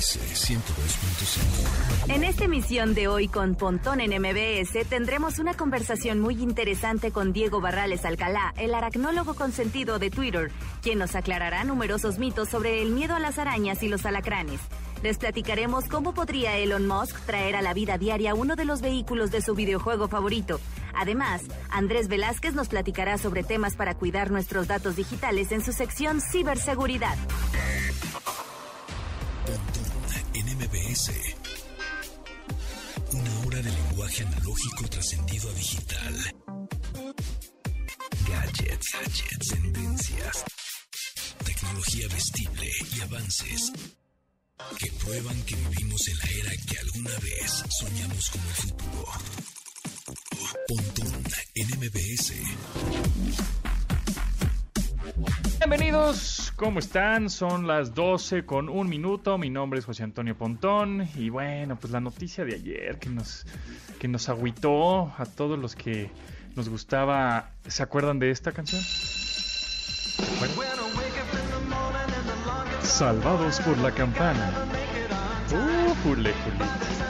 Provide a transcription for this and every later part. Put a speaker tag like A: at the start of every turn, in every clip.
A: MBS 102.5.
B: En esta emisión de hoy con Pontón en MBS tendremos una conversación muy interesante con Diego Barrales Alcalá, el aracnólogo consentido de Twitter, quien nos aclarará numerosos mitos sobre el miedo a las arañas y los alacranes. Les platicaremos cómo podría Elon Musk traer a la vida diaria uno de los vehículos de su videojuego favorito. Además, Andrés Velázquez nos platicará sobre temas para cuidar nuestros datos digitales en su sección Ciberseguridad.
A: Una hora de lenguaje analógico trascendido a digital. Gadgets, gadgets, tendencias. Tecnología vestible y avances que prueban que vivimos en la era que alguna vez soñamos como el futuro. Pontón en MBS.
C: Bienvenidos, ¿cómo están? Son las 12 con un minuto. Mi nombre es José Antonio Pontón. Y bueno, pues la noticia de ayer que nos, que nos agüitó a todos los que nos gustaba. ¿Se acuerdan de esta canción? Salvados por la campana. Uh, jule, jule.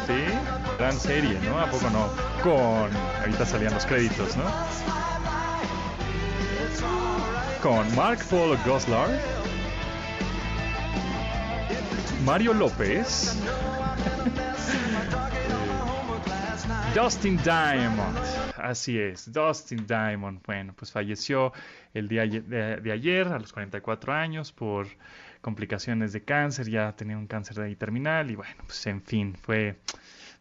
C: Sí, gran serie, ¿no? ¿A poco no? Con. Ahorita salían los créditos, ¿no? Con Mark Paul Goslar, Mario López, Dustin Diamond. Así es, Dustin Diamond. Bueno, pues falleció el día de, ayer a los 44 años por complicaciones de cáncer, ya tenía un cáncer de ahí terminal y bueno, pues en fin, fue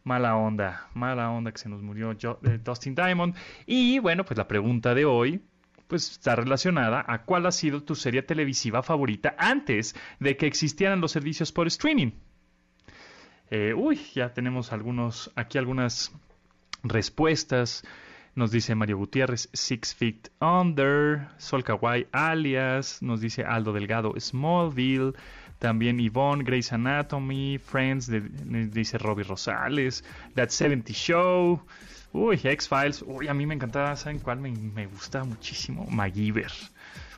C: mala onda, mala onda que se nos murió Dustin Diamond. Y bueno, pues la pregunta de hoy pues está relacionada a cuál ha sido tu serie televisiva favorita antes de que existieran los servicios por streaming. Eh, uy, ya tenemos algunos, aquí algunas respuestas. Nos dice Mario Gutiérrez, Six Feet Under, Sol Kawaii Alias, nos dice Aldo Delgado, Smallville, también Yvonne, Grey's Anatomy, Friends, de, dice Robbie Rosales, That 70 Show, uy, X-Files, uy, a mí me encantaba, ¿saben cuál? Me, me gustaba muchísimo, MacGyver.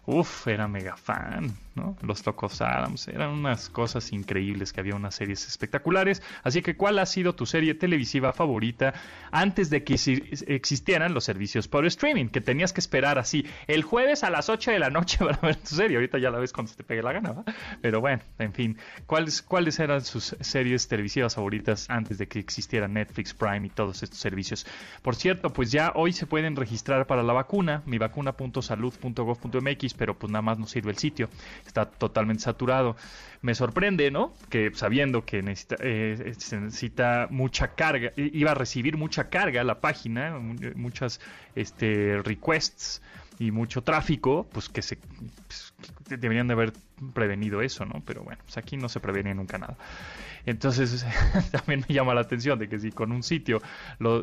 C: Uf, era mega fan, ¿no? Los Locos Adams, eran unas cosas increíbles que había unas series espectaculares. Así que, ¿cuál ha sido tu serie televisiva favorita antes de que existieran los servicios por streaming? Que tenías que esperar así el jueves a las 8 de la noche para ver tu serie. Ahorita ya la ves cuando se te pegue la gana, ¿va? Pero bueno, en fin, ¿cuáles, ¿cuáles eran sus series televisivas favoritas antes de que existiera Netflix, Prime y todos estos servicios? Por cierto, pues ya hoy se pueden registrar para la vacuna, mivacuna.salud.gov.mx pero pues nada más no sirve el sitio, está totalmente saturado. Me sorprende, ¿no? Que sabiendo que necesita, eh, se necesita mucha carga, iba a recibir mucha carga la página, muchas este, requests y mucho tráfico, pues que se pues, deberían de haber prevenido eso, ¿no? Pero bueno, pues aquí no se prevenía nunca nada. Entonces también me llama la atención de que si con un sitio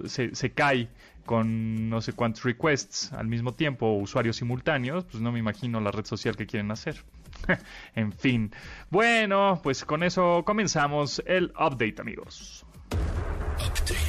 C: se, se cae con no sé cuántos requests al mismo tiempo o usuarios simultáneos, pues no me imagino la red social que quieren hacer. en fin. Bueno, pues con eso comenzamos el update, amigos.
A: Update.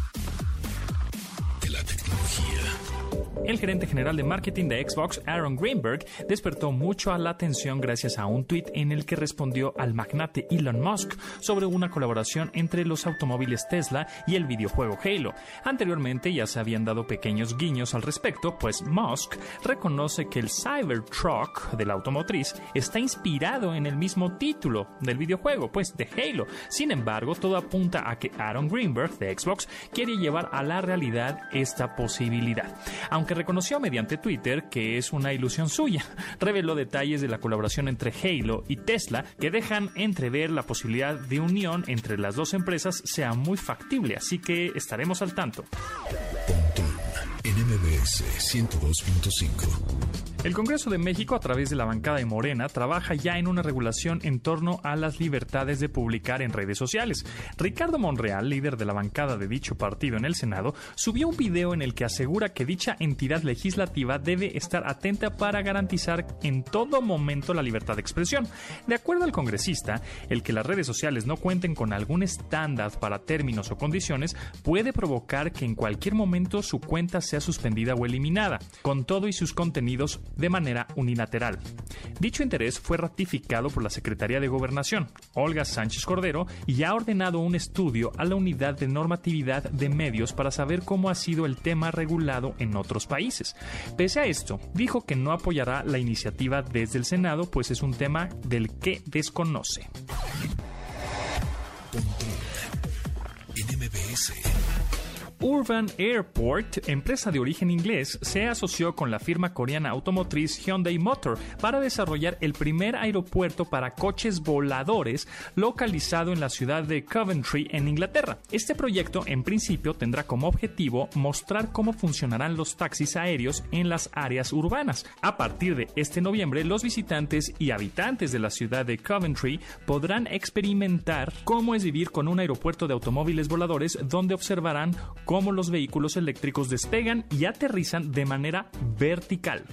D: El gerente general de marketing de Xbox, Aaron Greenberg, despertó mucho la atención gracias a un tuit en el que respondió al magnate Elon Musk sobre una colaboración entre los automóviles Tesla y el videojuego Halo. Anteriormente ya se habían dado pequeños guiños al respecto, pues Musk reconoce que el Cybertruck de la automotriz está inspirado en el mismo título del videojuego, pues de Halo. Sin embargo, todo apunta a que Aaron Greenberg de Xbox quiere llevar a la realidad esta posibilidad. Aunque reconoció mediante Twitter que es una ilusión suya. Reveló detalles de la colaboración entre Halo y Tesla que dejan entrever la posibilidad de unión entre las dos empresas sea muy factible, así que estaremos al tanto.
A: Pontón en MBS 102.5.
C: El Congreso de México, a través de la bancada de Morena, trabaja ya en una regulación en torno a las libertades de publicar en redes sociales. Ricardo Monreal, líder de la bancada de dicho partido en el Senado, subió un video en el que asegura que dicha entidad legislativa debe estar atenta para garantizar en todo momento la libertad de expresión. De acuerdo al congresista, el que las redes sociales no cuenten con algún estándar para términos o condiciones puede provocar que en cualquier momento su cuenta sea suspendida o eliminada, con todo y sus contenidos de manera unilateral. Dicho interés fue ratificado por la Secretaría de Gobernación, Olga Sánchez Cordero, y ha ordenado un estudio a la Unidad de Normatividad de Medios para saber cómo ha sido el tema regulado en otros países. Pese a esto, dijo que no apoyará la iniciativa desde el Senado, pues es un tema del que desconoce. Urban Airport, empresa de origen inglés, se asoció con la firma coreana automotriz Hyundai Motor para desarrollar el primer aeropuerto para coches voladores localizado en la ciudad de Coventry, en Inglaterra. Este proyecto, en principio, tendrá como objetivo mostrar cómo funcionarán los taxis aéreos en las áreas urbanas. A partir de este noviembre, los visitantes y habitantes de la ciudad de Coventry podrán experimentar cómo es vivir con un aeropuerto de automóviles voladores donde observarán cómo los vehículos eléctricos despegan y aterrizan de manera vertical.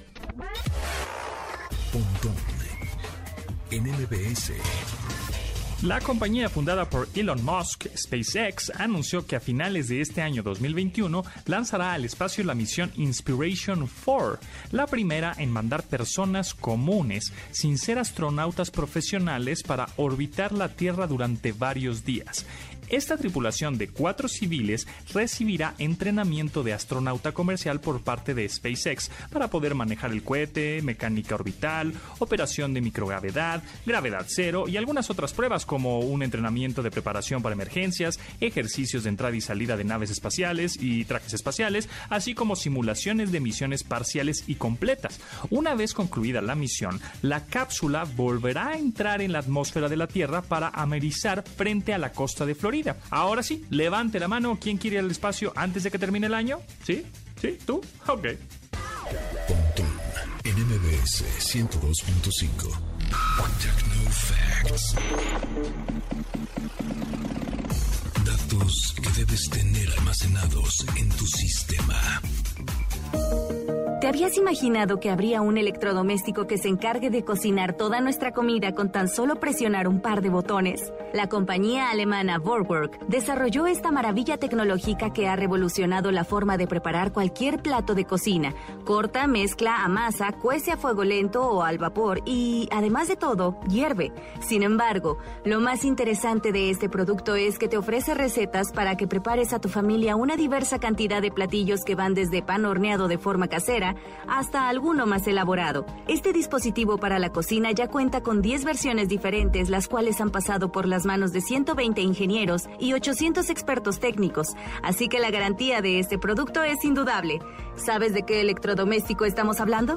C: La compañía fundada por Elon Musk, SpaceX, anunció que a finales de este año 2021 lanzará al espacio la misión Inspiration 4, la primera en mandar personas comunes, sin ser astronautas profesionales, para orbitar la Tierra durante varios días. Esta tripulación de cuatro civiles recibirá entrenamiento de astronauta comercial por parte de SpaceX para poder manejar el cohete, mecánica orbital, operación de microgravedad, gravedad cero y algunas otras pruebas como un entrenamiento de preparación para emergencias, ejercicios de entrada y salida de naves espaciales y trajes espaciales, así como simulaciones de misiones parciales y completas. Una vez concluida la misión, la cápsula volverá a entrar en la atmósfera de la Tierra para amerizar frente a la costa de Florida Ahora sí, levante la mano. ¿Quién quiere ir al espacio antes de que termine el año? ¿Sí? ¿Sí? ¿Tú? Ok.
A: Pontón en MBS 102.5. Techno Facts. Datos que debes tener almacenados en tu sistema.
B: ¿Te habías imaginado que habría un electrodoméstico que se encargue de cocinar toda nuestra comida con tan solo presionar un par de botones? La compañía alemana Vorwerk desarrolló esta maravilla tecnológica que ha revolucionado la forma de preparar cualquier plato de cocina. Corta, mezcla, amasa, cuece a fuego lento o al vapor y, además de todo, hierve. Sin embargo, lo más interesante de este producto es que te ofrece recetas para que prepares a tu familia una diversa cantidad de platillos que van desde pan horneado de forma casera hasta alguno más elaborado. Este dispositivo para la cocina ya cuenta con 10 versiones diferentes, las cuales han pasado por las manos de 120 ingenieros y 800 expertos técnicos, así que la garantía de este producto es indudable. ¿Sabes de qué electrodoméstico estamos hablando?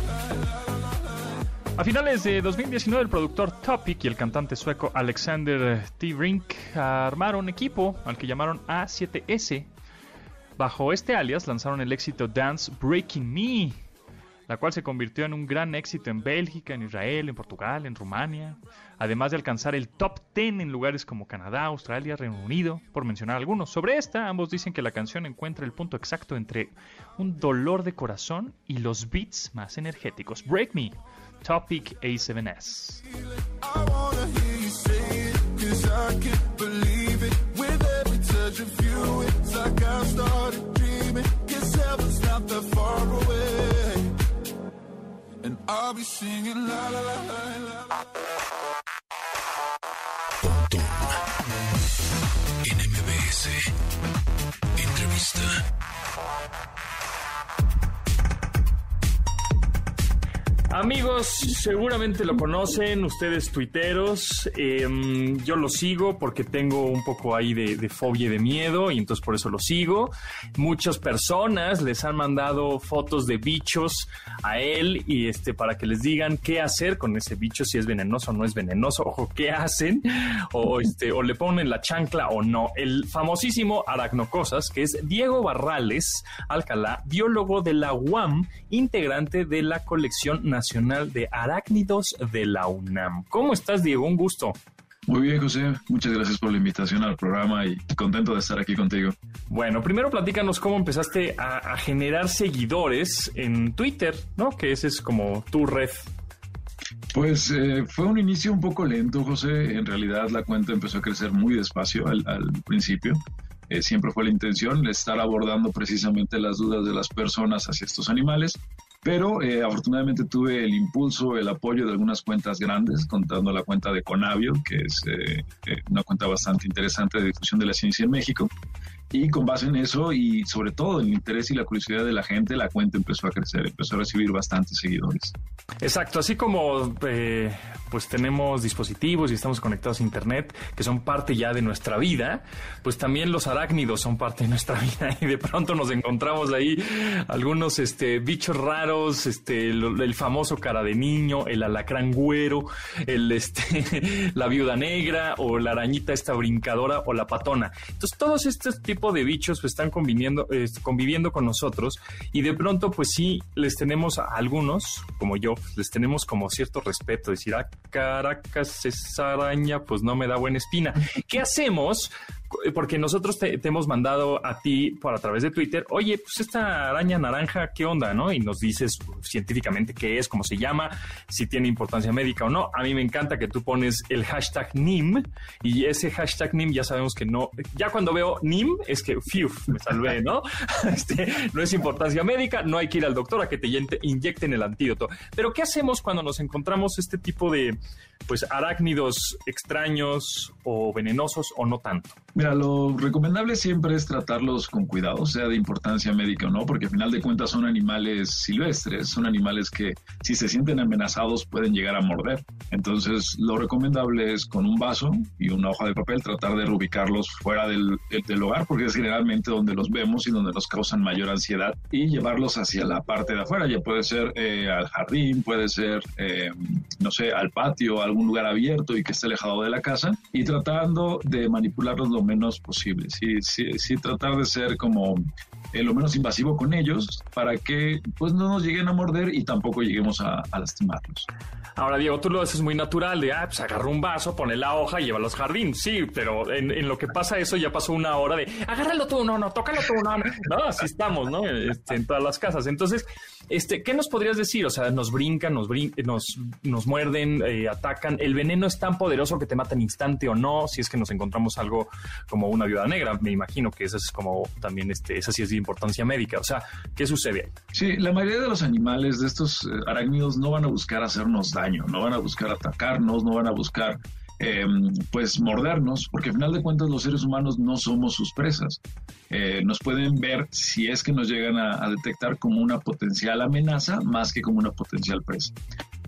E: A finales de 2019, el productor Topic y el cantante sueco Alexander T. Rink armaron equipo al que llamaron A7S. Bajo este alias lanzaron el éxito Dance Breaking Me, la cual se convirtió en un gran éxito en Bélgica, en Israel, en Portugal, en Rumania, además de alcanzar el top 10 en lugares como Canadá, Australia, Reino Unido, por mencionar algunos. Sobre esta, ambos dicen que la canción encuentra el punto exacto entre un dolor de corazón y los beats más energéticos. Break Me Topic A7S.
A: And I'll be singing la la la la la. NMBS. Entrevista.
C: Amigos, seguramente lo conocen, ustedes tuiteros. Em, yo lo sigo porque tengo un poco ahí de, fobia y de miedo y entonces por eso lo sigo. Muchas personas les han mandado fotos de bichos a él y este para que les digan qué hacer con ese bicho, si es venenoso o no es venenoso, o qué hacen, o este, o le ponen la chancla o no. El famosísimo Aracnocosas, que es Diego Barrales Alcalá, biólogo de la UAM, integrante de la colección nacional Nacional de Arácnidos de la UNAM. ¿Cómo estás, Diego? Un gusto.
F: Muy bien, José. Muchas gracias por la invitación al programa y contento de estar aquí contigo.
C: Bueno, primero platícanos cómo empezaste a, generar seguidores en Twitter, ¿no? Que ese es como tu red.
F: Pues eh, fue un inicio un poco lento, José. En realidad la cuenta empezó a crecer muy despacio al, principio. Eh, siempre fue la intención estar abordando precisamente las dudas de las personas hacia estos animales. Pero eh, afortunadamente tuve el impulso, el apoyo de algunas cuentas grandes, contando la cuenta de Conavio, que es eh, eh, una cuenta bastante interesante de difusión de la ciencia en México. Y con base en eso y sobre todo el interés y la curiosidad de la gente, la cuenta empezó a crecer, empezó a recibir bastantes seguidores.
C: Exacto, así como eh, pues tenemos dispositivos y estamos conectados a internet que son parte ya de nuestra vida, pues también los arácnidos son parte de nuestra vida y de pronto nos encontramos ahí algunos este bichos raros, este el, famoso cara de niño, el alacrán güero, el este la viuda negra o la arañita esta brincadora o la patona. Entonces todos estos tipos de bichos pues, están conviviendo, conviviendo con nosotros y de pronto pues sí les tenemos a algunos, como yo, les tenemos como cierto respeto, decir, ah, Caracas, esa araña pues no me da buena espina. ¿Qué hacemos porque nosotros te, hemos mandado a ti por a través de Twitter, oye, pues esta araña naranja, ¿qué onda? ¿No? Y nos dices científicamente qué es, cómo se llama, si tiene importancia médica o no. A mí me encanta que tú pones el hashtag NIM y ese hashtag NIM ya sabemos que no, ya cuando veo NIM es que, fiu, me salvé, ¿no? Este, no es importancia médica, no hay que ir al doctor a que te inyecten el antídoto. Pero ¿qué hacemos cuando nos encontramos este tipo de, pues, arácnidos extraños o venenosos o no tanto?
F: Mira, lo recomendable siempre es tratarlos con cuidado, sea de importancia médica o no, porque al final de cuentas son animales silvestres, son animales que si se sienten amenazados pueden llegar a morder. Entonces, lo recomendable es con un vaso y una hoja de papel tratar de reubicarlos fuera del, del hogar, porque es generalmente donde los vemos y donde nos causan mayor ansiedad, y llevarlos hacia la parte de afuera. Ya puede ser eh, al jardín, puede ser, eh, no sé, al patio, a algún lugar abierto y que esté alejado de la casa, y tratando de manipularlos lo menos posible. Sí, sí, sí tratar de ser como eh, lo menos invasivo con ellos para que pues no nos lleguen a morder y tampoco lleguemos a, lastimarlos.
C: Ahora, Diego, tú lo haces muy natural de, ah, pues agarra un vaso, pone la hoja y llévalo al jardín. Sí, pero en, lo que pasa eso ya pasó una hora de, agárralo tú, no, no, tócalo tú, no, no. No, así estamos, ¿no? Este, en todas las casas. Entonces, este, ¿qué nos podrías decir? O sea, nos brincan, nos, nos, nos muerden, eh, atacan. ¿El veneno es tan poderoso que te mata en instante o no? Si es que nos encontramos algo como una viuda negra, me imagino que esa es como también, este, esa sí es importancia médica. O sea, ¿qué sucede?
F: Sí, la mayoría de los animales, de estos eh, arácnidos, no van a buscar hacernos daño, no van a buscar atacarnos, no van a buscar eh, pues mordernos, porque al final de cuentas los seres humanos no somos sus presas. Eh, nos pueden ver si es que nos llegan a, detectar como una potencial amenaza más que como una potencial presa.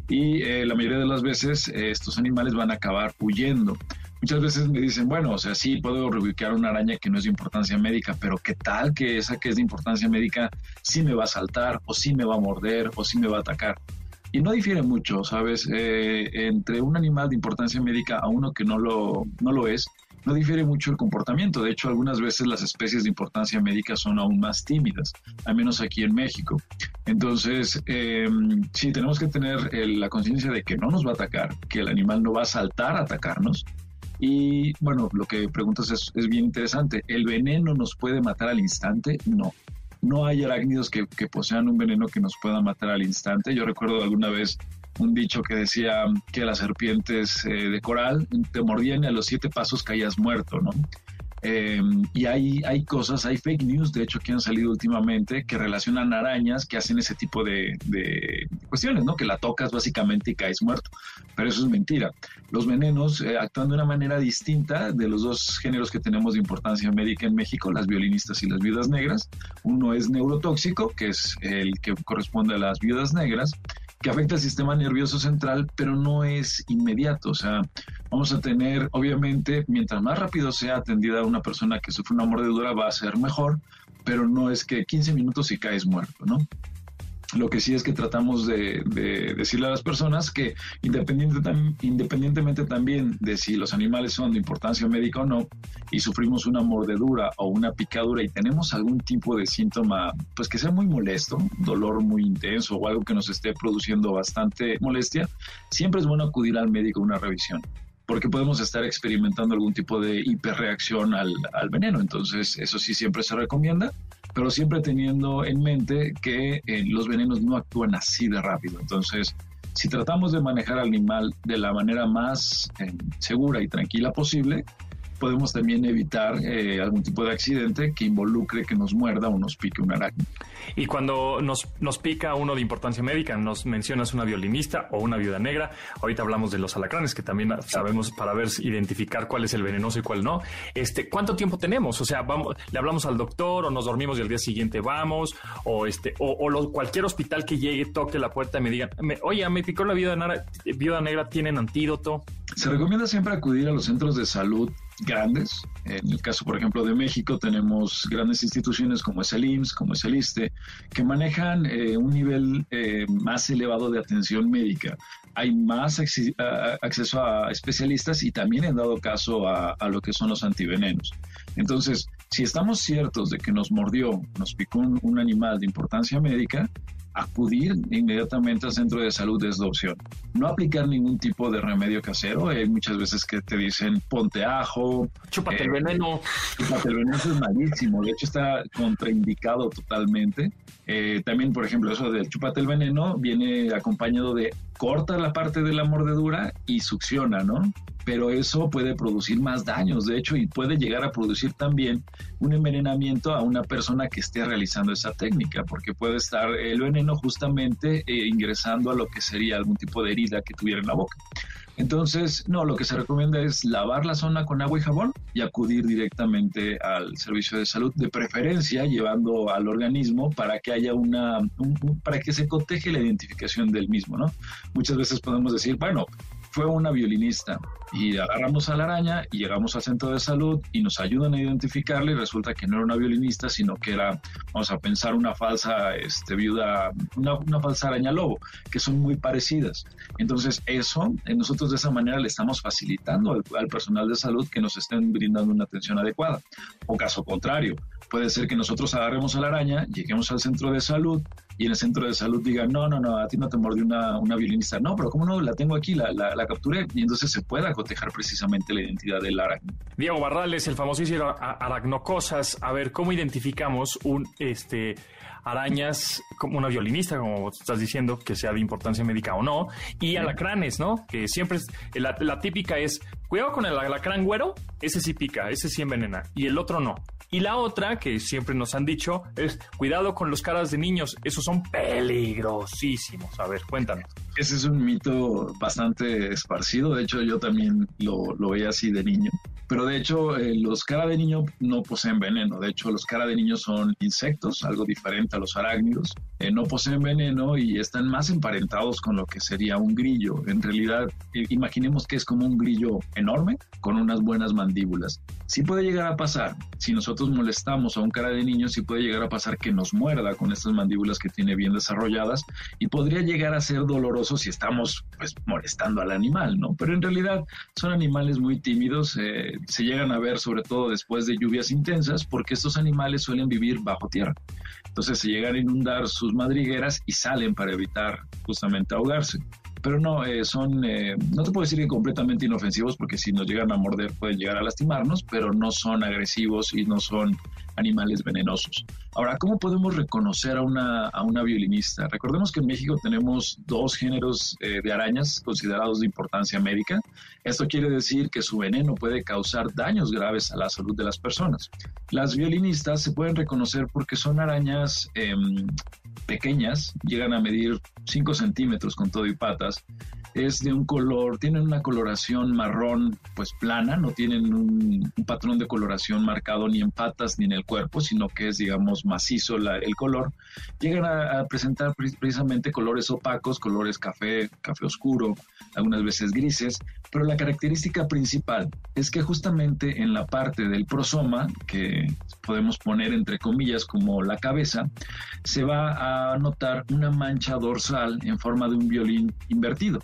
F: Y eh, la mayoría de las veces estos animales van a acabar huyendo. Muchas veces me dicen, bueno, o sea, sí puedo reubicar una araña que no es de importancia médica, pero ¿qué tal que esa que es de importancia médica sí me va a saltar, o sí me va a morder, o sí me va a atacar? Y no difiere mucho, ¿sabes? Eh, entre un animal de importancia médica a uno que no lo, no lo es, no difiere mucho el comportamiento. De hecho, algunas veces las especies de importancia médica son aún más tímidas, al menos aquí en México. Entonces, eh, sí, tenemos que tener la conciencia de que no nos va a atacar, que el animal no va a saltar a atacarnos. Y bueno, lo que preguntas es, es bien interesante. ¿El veneno nos puede matar al instante? No no hay arácnidos que, posean un veneno que nos pueda matar al instante. Yo recuerdo alguna vez un dicho que decía que las serpientes eh, de coral te mordían y a los siete pasos caías muerto, ¿no? Em, y hay, hay cosas, hay fake news, de hecho, que han salido últimamente que relacionan arañas que hacen ese tipo de, cuestiones, ¿no? Que la tocas básicamente y caes muerto. Pero eso es mentira. Los venenos eh, actúan de una manera distinta de los dos géneros que tenemos de importancia médica en México, las violinistas y las viudas negras. Uno es neurotóxico, que es el que corresponde a las viudas negras, que afecta al sistema nervioso central, pero no es inmediato. O sea, vamos a tener, obviamente, mientras más rápido sea atendida persona que sufre una mordedura, va a ser mejor, pero no es que 15 minutos y caes muerto, ¿no? Lo que sí es que tratamos de, decirle a las personas que independientemente también de si los animales son de importancia médica o no, y sufrimos una mordedura o una picadura y tenemos algún tipo de síntoma, pues que sea muy molesto, dolor muy intenso o algo que nos esté produciendo bastante molestia, siempre es bueno acudir al médico a una revisión porque podemos estar experimentando algún tipo de hiperreacción al, al veneno. Entonces, eso sí siempre se recomienda pero siempre teniendo en mente que eh, los venenos no actúan así de rápido. Entonces, si tratamos de manejar al animal de la manera más eh, segura y tranquila posible, podemos también evitar eh, algún tipo de accidente que involucre que nos muerda o nos pique un arácnido.
C: Y cuando nos, nos pica uno de importancia médica, nos mencionas una violinista o una viuda negra. Ahorita hablamos de los alacranes, que también sabemos para ver, identificar cuál es el venenoso y cuál no. Este, ¿Cuánto tiempo tenemos? O sea, vamos, le hablamos al doctor o nos dormimos y al día siguiente vamos, o este, o, cualquier hospital que llegue, toque la puerta y me digan, oye, me picó la viuda negra, viuda negra, ¿tienen antídoto?
F: Se recomienda siempre acudir a los centros de salud grandes. En el caso, por ejemplo, de México, tenemos grandes instituciones como es el IMSS, como es el ISTE, que manejan eh, un nivel eh, más elevado de atención médica. Hay más acceso a especialistas y también en dado caso a, a lo que son los antivenenos. Entonces, si estamos ciertos de que nos mordió, nos picó un animal de importancia médica, acudir inmediatamente al centro de salud es la opción. No aplicar ningún tipo de remedio casero. Hay muchas veces que te dicen ponte ajo.
C: Chúpate el eh, veneno.
F: Chúpate el veneno es malísimo. De hecho, está contraindicado totalmente. Eh, también, por ejemplo, eso del chúpate el veneno viene acompañado de corta la parte de la mordedura y succiona, ¿no? pero eso puede producir más daños, de hecho, y puede llegar a producir también un envenenamiento a una persona que esté realizando esa técnica, porque puede estar el veneno justamente eh, ingresando a lo que sería algún tipo de herida que tuviera en la boca. Entonces, no, lo que se recomienda es lavar la zona con agua y jabón y acudir directamente al servicio de salud, de preferencia llevando al organismo para que haya una, para que se coteje la identificación del mismo, ¿no? Muchas veces podemos decir, bueno, fue una violinista y agarramos a la araña y llegamos al centro de salud y nos ayudan a identificarla y resulta que no era una violinista, sino que era, vamos a pensar, una falsa este, viuda, una, falsa araña lobo, que son muy parecidas. Entonces eso, eh, nosotros de esa manera le estamos facilitando al, al personal de salud que nos estén brindando una atención adecuada. O caso contrario, puede ser que nosotros agarremos a la araña, lleguemos al centro de salud y en el centro de salud digan, no, no, no, a ti no te mordió una, una violinista. No, pero ¿cómo no? La tengo aquí, la, la, capturé. Y entonces se puede acotejar precisamente la identidad del arácnido.
C: Diego Barrales, el famosísimo aracnocosas. A ver, ¿cómo identificamos un, este, arañas como una violinista, como estás diciendo, que sea de importancia médica o no, y alacranes, ¿no? Que siempre es, la, la típica es, cuidado con el alacrán güero, ese sí pica, ese sí envenena, y el otro no. Y la otra, que siempre nos han dicho, es cuidado con los caras de niños, esos son peligrosísimos. A ver, cuéntanos.
F: Ese es un mito bastante esparcido, de hecho yo también lo, lo veía así de niño. Pero de hecho, eh, los cara de niño no poseen veneno. De hecho, los cara de niño son insectos, algo diferente a los arácnidos. Eh, no poseen veneno y están más emparentados con lo que sería un grillo. En realidad, eh, imaginemos que es como un grillo enorme con unas buenas mandíbulas. Sí puede llegar a pasar, si nosotros molestamos a un cara de niño, sí puede llegar a pasar que nos muerda con estas mandíbulas que tiene bien desarrolladas y podría llegar a ser doloroso si estamos pues molestando al animal, ¿no? Pero en realidad son animales muy tímidos se llegan a ver sobre todo después de lluvias intensas porque estos animales suelen vivir bajo tierra. Entonces se llegan a inundar sus madrigueras y salen para evitar justamente ahogarse. Pero no, eh, son, eh, no te puedo decir que completamente inofensivos, porque si nos llegan a morder pueden llegar a lastimarnos, pero no son agresivos y no son animales venenosos. Ahora, ¿cómo podemos reconocer a una, a una violinista? Recordemos que en México tenemos dos géneros eh, de arañas considerados de importancia médica. Esto quiere decir que su veneno puede causar daños graves a la salud de las personas. Las violinistas se pueden reconocer porque son arañas em, pequeñas, llegan a medir 5 centímetros con todo y patas, es de un color, tienen una coloración marrón pues plana, no tienen un, patrón de coloración marcado ni en patas ni en el cuerpo, sino que es digamos macizo el color. Llegan a, presentar precisamente colores opacos, colores café, café oscuro, algunas veces grises, pero la característica principal es que justamente en la parte del prosoma, que podemos poner entre comillas como la cabeza, se va a notar una mancha dorsal en forma de un violín invertido.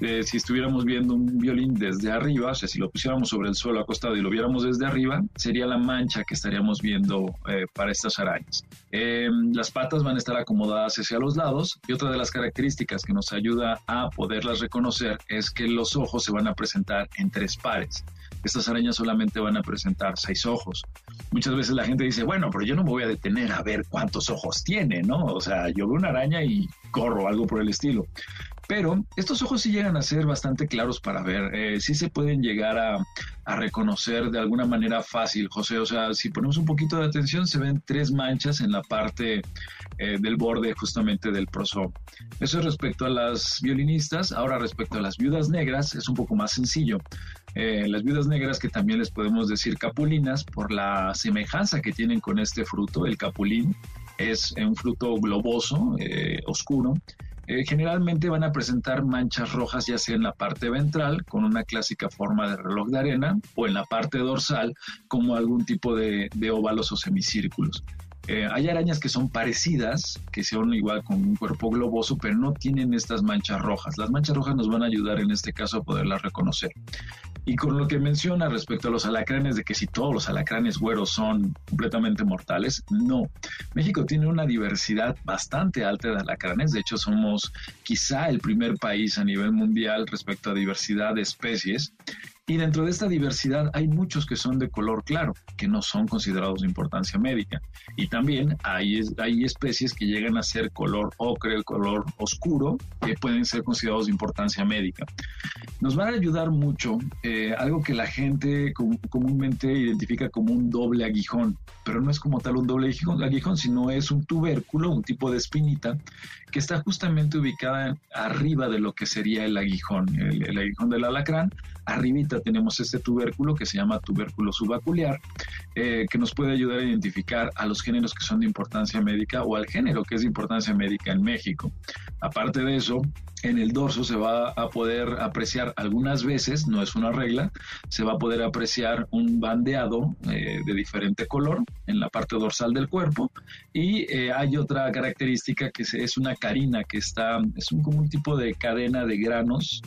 F: Eh, si estuviéramos viendo un violín desde arriba, o sea, si lo pusiéramos sobre el suelo acostado y lo viéramos desde arriba, sería la mancha que estaríamos viendo eh, para estas arañas. Em, las patas van a estar acomodadas hacia los lados y otra de las características que nos ayuda a poderlas reconocer es que los ojos se van a presentar en tres pares. Estas arañas solamente van a presentar seis ojos. Muchas veces la gente dice, bueno, pero yo no me voy a detener a ver cuántos ojos tiene, ¿no? O sea, yo veo una araña y corro, algo por el estilo. Pero estos ojos sí llegan a ser bastante claros para ver, eh, sí se pueden llegar a, reconocer de alguna manera fácil, José. O sea, si ponemos un poquito de atención, se ven tres manchas en la parte eh, del borde justamente del prosoma. Eso es respecto a las violinistas. Ahora, respecto a las viudas negras, es un poco más sencillo. Eh, las viudas negras, que también les podemos decir capulinas, por la semejanza que tienen con este fruto, el capulín, es un fruto globoso, oscuro, eh, generalmente van a presentar manchas rojas ya sea en la parte ventral con una clásica forma de reloj de arena o en la parte dorsal como algún tipo de, óvalos o semicírculos. Hay arañas que son parecidas, que son igual con un cuerpo globoso, pero no tienen estas manchas rojas. Las manchas rojas nos van a ayudar en este caso a poderlas reconocer. Y con lo que menciona respecto a los alacranes, de que si todos los alacranes güeros son completamente mortales, no. México tiene una diversidad bastante alta de alacranes, de hecho somos quizá el primer país a nivel mundial respecto a diversidad de especies. Y dentro de esta diversidad hay muchos que son de color claro, que no son considerados de importancia médica. Y también hay, hay especies que llegan a ser color ocre, color oscuro, que pueden ser considerados de importancia médica. Nos va a ayudar mucho eh, algo que la gente comúnmente identifica como un doble aguijón, pero no es como tal un doble aguijón, sino es un tubérculo, un tipo de espinita, que está justamente ubicada arriba de lo que sería el aguijón, el, el aguijón del alacrán. Arribita tenemos este tubérculo que se llama tubérculo subacular, eh, que nos puede ayudar a identificar a los géneros que son de importancia médica o al género que es de importancia médica en México. Aparte de eso, en el dorso se va a poder apreciar algunas veces, no es una regla, se va a poder apreciar un bandeado eh, de diferente color en la parte dorsal del cuerpo y eh, hay otra característica que es una carina que está, es un, como un tipo de cadena de granos,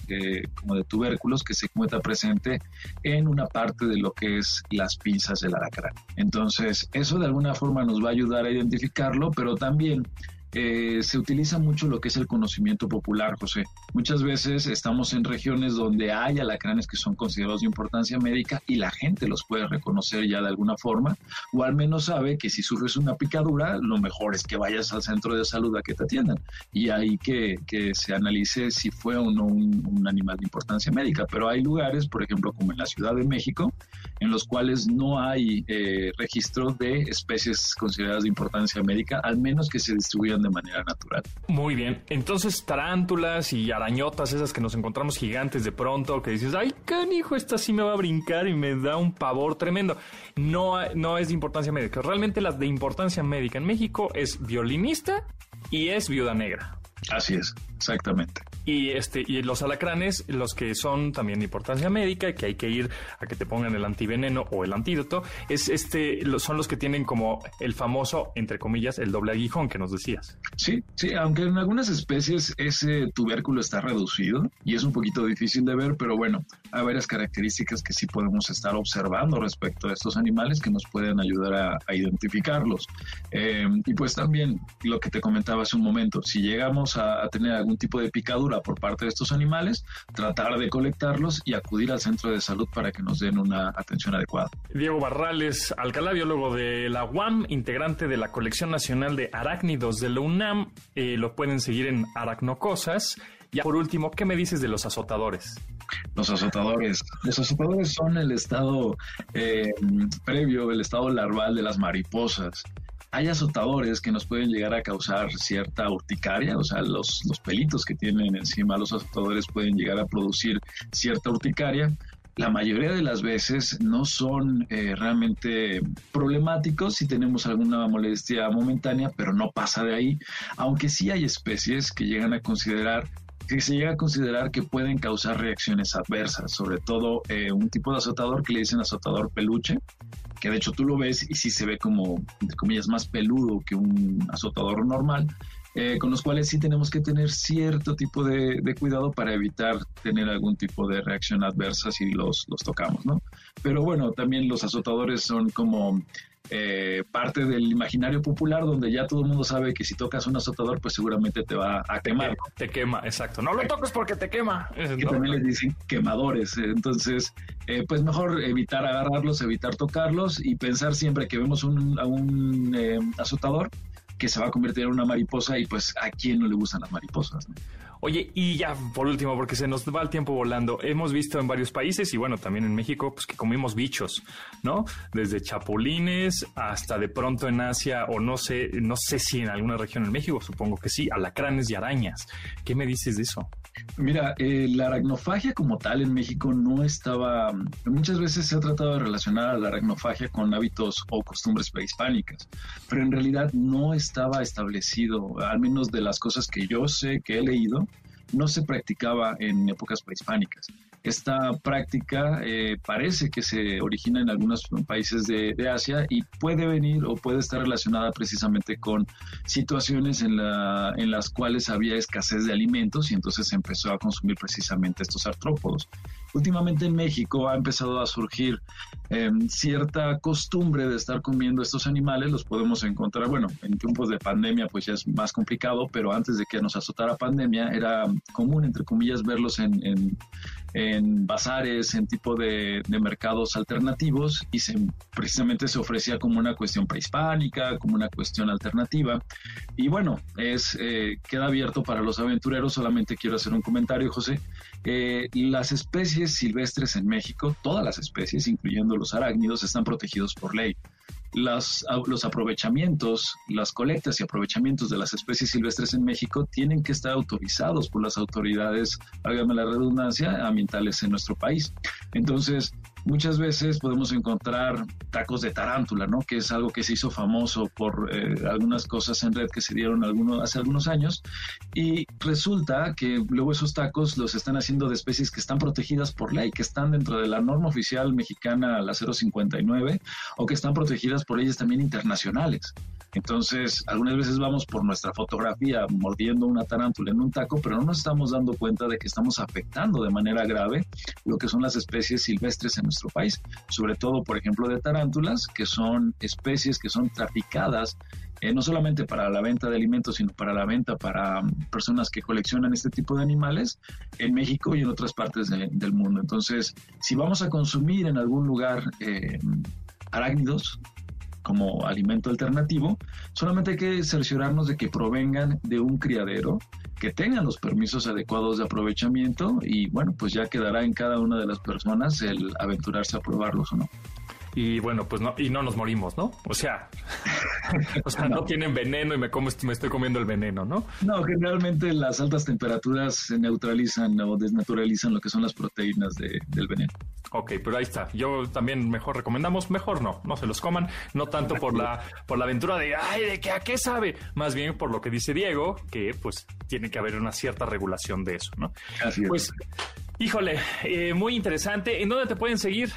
F: como de tubérculos que se encuentra presente en una parte de lo que es las pinzas del alacrán. Entonces, eso de alguna forma nos va a ayudar a identificarlo, pero también eh, se utiliza mucho lo que es el conocimiento popular, José. Muchas veces estamos en regiones donde hay alacranes que son considerados de importancia médica y la gente los puede reconocer ya de alguna forma, o al menos sabe que si sufres una picadura, lo mejor es que vayas al centro de salud a que te atiendan y ahí que, se analice si fue o no un, animal de importancia médica. Pero hay lugares, por ejemplo, como en la Ciudad de México, en los cuales no hay eh, registro de especies consideradas de importancia médica, al menos que se distribuyan de manera natural.
D: Muy bien, entonces tarántulas y arañotas, esas que nos encontramos gigantes de pronto, que dices, ay, canijo, esta sí me va a brincar y me da un pavor tremendo. No, no es de importancia médica. Realmente las de importancia médica en México es violinista y es viuda negra.
F: Así es, exactamente.
D: Y este y los alacranes, los que son también de importancia médica, que hay que ir a que te pongan el antiveneno o el antídoto, es este son los que tienen como el famoso entre comillas el doble aguijón que nos decías.
F: Sí, sí, aunque en algunas especies ese tubérculo está reducido y es un poquito difícil de ver, pero bueno, hay varias características que sí podemos estar observando respecto a estos animales que nos pueden ayudar a, identificarlos. Eh, y pues también lo que te comentaba hace un momento, si llegamos a tener algún tipo de picadura por parte de estos animales, tratar de colectarlos y acudir al centro de salud para que nos den una atención adecuada.
C: Diego Barrales, Alcalá, biólogo de la UAM, integrante de la Colección Nacional de Arácnidos de la UNAM, eh, lo pueden seguir en Aracnocosas. Y por último, ¿qué me dices de los azotadores?
F: Los azotadores. Los azotadores son el estado eh, previo, el estado larval de las mariposas hay azotadores que nos pueden llegar a causar cierta urticaria, o sea, los, los pelitos que tienen encima los azotadores pueden llegar a producir cierta urticaria. La mayoría de las veces no son eh, realmente problemáticos si tenemos alguna molestia momentánea, pero no pasa de ahí, aunque sí hay especies que llegan a considerar que se llega a considerar que pueden causar reacciones adversas, sobre todo eh, un tipo de azotador que le dicen azotador peluche, que de hecho tú lo ves y sí se ve como, entre comillas, más peludo que un azotador normal, eh, con los cuales sí tenemos que tener cierto tipo de, cuidado para evitar tener algún tipo de reacción adversa si los, los tocamos, ¿no? Pero bueno, también los azotadores son como eh, parte del imaginario popular donde ya todo el mundo sabe que si tocas un azotador pues seguramente te va a quemar.
C: Te, quema, exacto. No lo toques porque te quema.
F: Que también les dicen quemadores. Entonces, eh, pues mejor evitar agarrarlos, evitar tocarlos y pensar siempre que vemos un, a un eh, azotador que se va a convertir en una mariposa y pues a quién no le gustan las mariposas.
C: Oye, y ya por último, porque se nos va el tiempo volando, hemos visto en varios países y bueno, también en México, pues que comimos bichos, ¿no? Desde chapulines hasta de pronto en Asia o no sé, no sé si en alguna región en México, supongo que sí, alacranes y arañas. ¿Qué me dices de eso?
F: Mira, eh, la aracnofagia como tal en México no estaba, muchas veces se ha tratado de relacionar a la aracnofagia con hábitos o costumbres prehispánicas, pero en realidad no estaba establecido, al menos de las cosas que yo sé que he leído, no se practicaba en épocas prehispánicas. Esta práctica eh, parece que se origina en algunos países de, Asia y puede venir o puede estar relacionada precisamente con situaciones en, la, en las cuales había escasez de alimentos y entonces se empezó a consumir precisamente estos artrópodos. Últimamente en México ha empezado a surgir em, cierta costumbre de estar comiendo estos animales, los podemos encontrar, bueno, en tiempos de pandemia pues ya es más complicado, pero antes de que nos azotara pandemia era común, entre comillas, verlos en, en bazares, en tipo de, mercados alternativos y precisamente se ofrecía como una cuestión prehispánica, como una cuestión alternativa. Y bueno, es, eh, queda abierto para los aventureros, solamente quiero hacer un comentario, José. Eh, las especies silvestres en México, todas las especies, incluyendo los arácnidos, están protegidos por ley los aprovechamientos, las colectas y aprovechamientos de las especies silvestres en México tienen que estar autorizados por las autoridades, hágame la redundancia, ambientales en nuestro país. Entonces, muchas veces podemos encontrar tacos de tarántula, ¿no? Que es algo que se hizo famoso por eh, algunas cosas en red que se dieron hace algunos años. Y resulta que luego esos tacos los están haciendo de especies que están protegidas por ley, que están dentro de la norma oficial mexicana, la 059, o que están protegidas por leyes también internacionales. Entonces, algunas veces vamos por nuestra fotografía mordiendo una tarántula en un taco, pero no nos estamos dando cuenta de que estamos afectando de manera grave lo que son las especies silvestres en nuestro país, sobre todo, por ejemplo, de tarántulas, que son especies que son traficadas eh, no solamente para la venta de alimentos, sino para la venta para um, personas que coleccionan este tipo de animales en México y en otras partes del mundo. Entonces, si vamos a consumir en algún lugar eh, arácnidos, como alimento alternativo, solamente hay que cerciorarnos de que provengan de un criadero, que tengan los permisos adecuados de aprovechamiento y bueno, pues ya quedará en cada una de las personas el aventurarse a probarlos o no
C: y bueno, pues no, y no nos morimos, ¿no? O sea, o sea, no. tienen veneno y me, como, me estoy comiendo el veneno, ¿no?
F: No, generalmente las altas temperaturas se neutralizan o desnaturalizan lo que son las proteínas del veneno.
C: Ok, pero ahí está. Yo también mejor recomendamos, mejor no, no se los coman, no tanto por la, por la aventura de, ay, de que a qué sabe, más bien por lo que dice Diego, que pues tiene que haber una cierta regulación de eso, ¿no?
F: Así es.
C: Pues, híjole, eh, muy interesante. ¿En dónde te pueden seguir?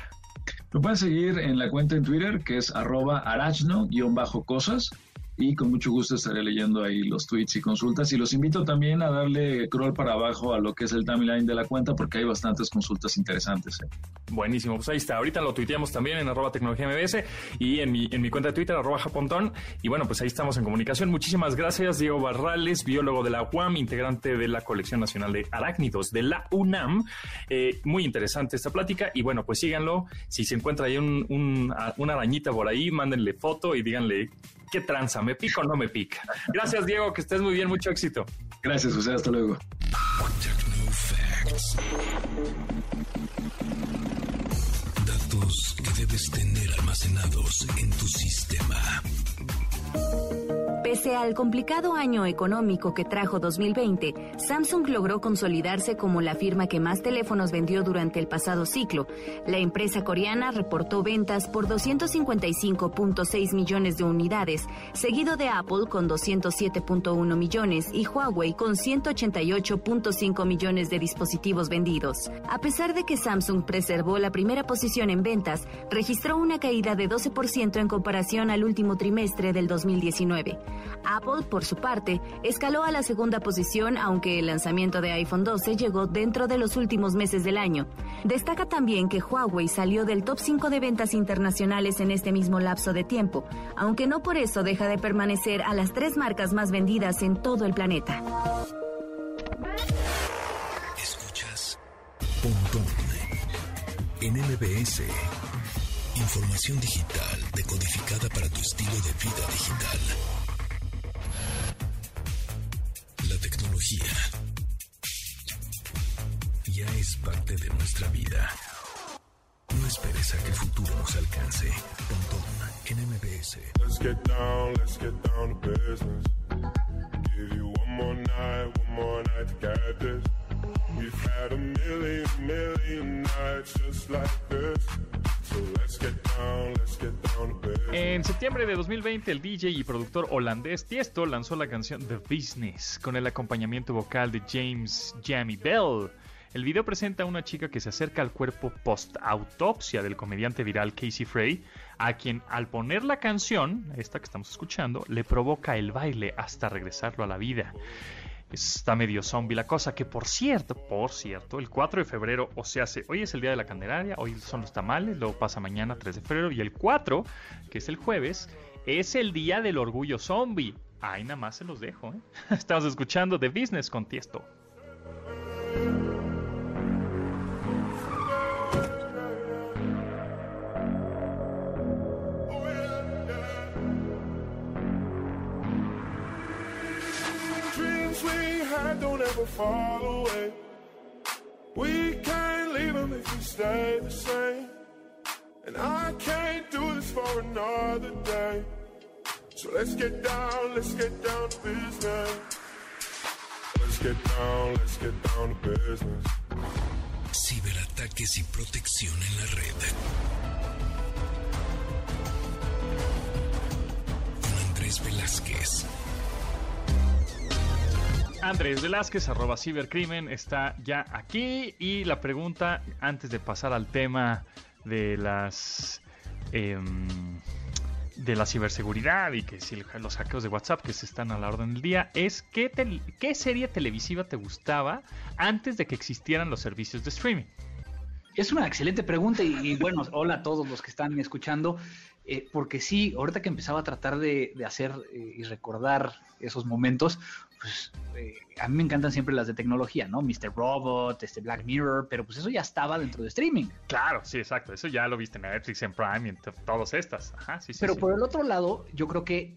F: Lo pueden seguir en la cuenta en Twitter que es arroba arachno-cosas y con mucho gusto estaré leyendo ahí los tweets y consultas y los invito también a darle scroll para abajo a lo que es el timeline de la cuenta porque hay bastantes consultas interesantes. ¿eh?
C: Buenísimo, pues ahí está. Ahorita lo tuiteamos también en arroba tecnología MBS y en mi, en mi cuenta de Twitter, arroba japontón. Y bueno, pues ahí estamos en comunicación. Muchísimas gracias, Diego Barrales, biólogo de la UAM, integrante de la Colección Nacional de Arácnidos de la UNAM. Eh, muy interesante esta plática y bueno, pues síganlo. Si se encuentra ahí un, un, una arañita por ahí, mándenle foto y díganle qué tranza, me pica o no me pica. Gracias, Diego, que estés muy bien, mucho éxito.
F: Gracias, José, hasta luego.
A: Datos que debes tener almacenados en tu sistema.
B: Pese al complicado año económico que trajo 2020, Samsung logró consolidarse como la firma que más teléfonos vendió durante el pasado ciclo. La empresa coreana reportó ventas por 255.6 millones de unidades, seguido de Apple con 207.1 millones y Huawei con 188.5 millones de dispositivos vendidos. A pesar de que Samsung preservó la primera posición en ventas, registró una caída de 12% en comparación al último trimestre del 2019. Apple, por su parte, escaló a la segunda posición aunque el lanzamiento de iPhone 12 llegó dentro de los últimos meses del año. Destaca también que Huawei salió del top 5 de ventas internacionales en este mismo lapso de tiempo, aunque no por eso deja de permanecer a las tres marcas más vendidas en todo el planeta.
A: Escuchas Pontón en MBS. Información digital decodificada para tu estilo de vida digital. La tecnología ya es parte de nuestra vida. No esperes a que el futuro nos alcance. Pontón en MBS.
G: Let's get down, let's get down to business. Give you one more night, one more night to get this. We've had a million, million nights just like this.
C: En septiembre de 2020, el DJ y productor holandés Tiesto lanzó la canción The Business con el acompañamiento vocal de James Jamie Bell. El video presenta a una chica que se acerca al cuerpo post-autopsia del comediante viral Casey Frey, a quien al poner la canción, esta que estamos escuchando, le provoca el baile hasta regresarlo a la vida. Está medio zombie la cosa, que por cierto, por cierto, el 4 de febrero, o sea, se- hoy es el día de la Candelaria, hoy son los tamales, luego pasa mañana 3 de febrero, y el 4, que es el jueves, es el día del orgullo zombie. Ahí nada más se los dejo, ¿eh? Estamos escuchando The Business con Tiesto.
G: Don't ever fall away. We can't leave them if we stay the same. And I can't do this for another day. So let's get down, let's get down to business. Let's get down, let's get down to business.
A: Ciberataques y protección en la red. Con Andrés Velázquez.
C: Andrés Velázquez, arroba cibercrimen, está ya aquí. Y la pregunta, antes de pasar al tema de las em, de la ciberseguridad y que los hackeos de WhatsApp que se están a la orden del día, es ¿qué, qué serie televisiva te gustaba antes de que existieran los servicios de streaming?
H: Es una excelente pregunta y, bueno, hola a todos los que están escuchando, eh, porque sí, ahorita que empezaba a tratar de, de hacer eh, y recordar esos momentos, pues eh, a mí me encantan siempre las de tecnología, ¿no? Mr. Robot, este Black Mirror, pero pues eso ya estaba dentro de streaming.
C: Claro, sí, exacto. Eso ya lo viste en Netflix, en Prime y en todas estas. Ajá, sí, sí.
H: Pero
C: sí.
H: por el otro lado, yo creo que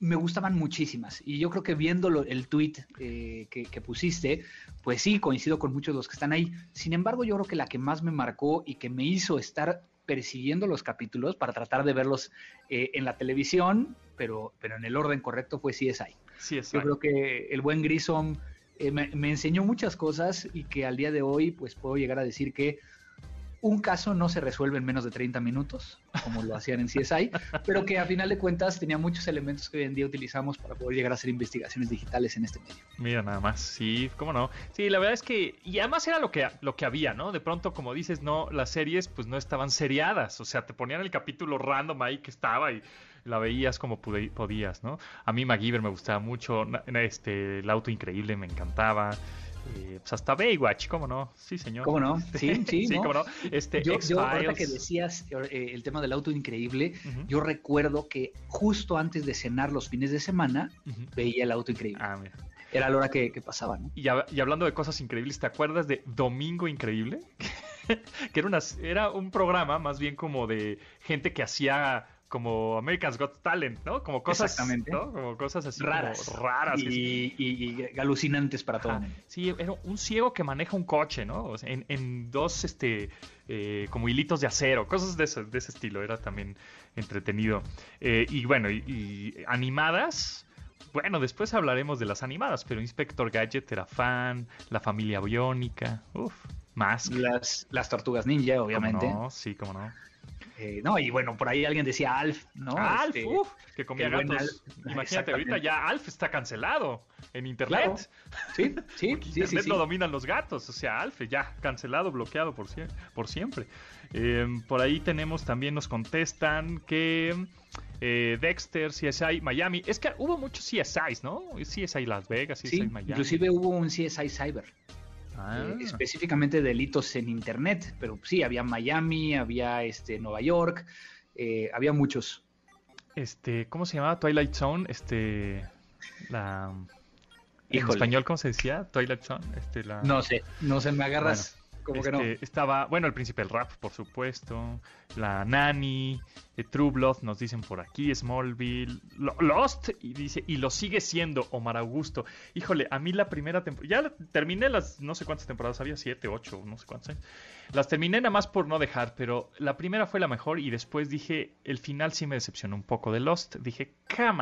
H: me gustaban muchísimas. Y yo creo que viendo lo- el tweet eh, que, que pusiste, pues sí, coincido con muchos de los que están ahí. Sin embargo, yo creo que la que más me marcó y que me hizo estar persiguiendo los capítulos para tratar de verlos eh, en la televisión, pero, pero en el orden correcto fue CSI.
C: Sí,
H: Yo creo que el buen Grissom eh, me, me enseñó muchas cosas y que al día de hoy pues puedo llegar a decir que un caso no se resuelve en menos de 30 minutos, como lo hacían en CSI, pero que a final de cuentas tenía muchos elementos que hoy en día utilizamos para poder llegar a hacer investigaciones digitales en este medio.
C: Mira nada más, sí, cómo no. Sí, la verdad es que, y además era lo que, lo que había, ¿no? De pronto, como dices, no, las series pues no estaban seriadas, o sea, te ponían el capítulo random ahí que estaba y la veías como podías, ¿no? A mí MacGyver me gustaba mucho, este, el auto increíble me encantaba. Eh, pues hasta Baywatch, ¿cómo no? Sí, señor.
H: ¿Cómo no? Sí, sí,
C: ¿cómo no? Este,
H: yo, yo ahorita que decías eh, el tema del auto increíble, yo recuerdo que justo antes de cenar los fines de semana, veía el auto increíble. Ah, mira. Era la hora que, pasaba, ¿no?
C: Y, y, hablando de cosas increíbles, ¿te acuerdas de Domingo Increíble? que era, una, era un programa más bien como de gente que hacía como America's Got Talent, ¿no? Como cosas, Exactamente. ¿no? Como cosas así
H: raras,
C: raras
H: y, alucinantes para todo.
C: sí, era un ciego que maneja un coche, ¿no? en, dos, este, eh, como hilitos de acero, cosas de ese, de ese estilo. Era también entretenido. Eh, y bueno, y, animadas. Bueno, después hablaremos de las animadas, pero Inspector Gadget era fan, la familia biónica, uff, más.
H: Las, las tortugas ninja, obviamente.
C: no? Sí, cómo no.
H: Eh, no, y bueno, por ahí alguien decía Alf, ¿no?
C: Alf, este, que comía gatos. Imagínate, ahorita ya Alf está cancelado en internet.
H: Sí, sí,
C: internet lo dominan los gatos, o sea, Alf ya cancelado, bloqueado por, por siempre. Em, por ahí tenemos también, nos contestan que eh, Dexter, CSI, Miami. Es que hubo muchos CSIs, ¿no? CSI Las Vegas, CSI Miami.
H: Inclusive hubo un CSI Cyber. Ah. Eh, específicamente delitos en internet, pero sí, había Miami, había este Nueva York, eh, había muchos.
C: Este, ¿cómo se llamaba? Twilight Zone, este, la... En español, ¿cómo se decía? Twilight Zone, este, la...
H: No sé, no sé, me agarras...
C: Este, estaba, bueno, el príncipe del rap, por supuesto, la Nani, True Blood nos dicen por aquí, Smallville, Lost, y dice, y lo sigue siendo Omar Augusto. Híjole, a mí la primera temporada, ya terminé las, no sé cuántas temporadas había, siete, ocho, no sé cuántas. Las terminé nada más por no dejar, pero la primera fue la mejor y después dije, el final sí me decepcionó un poco de Lost. Dije, on,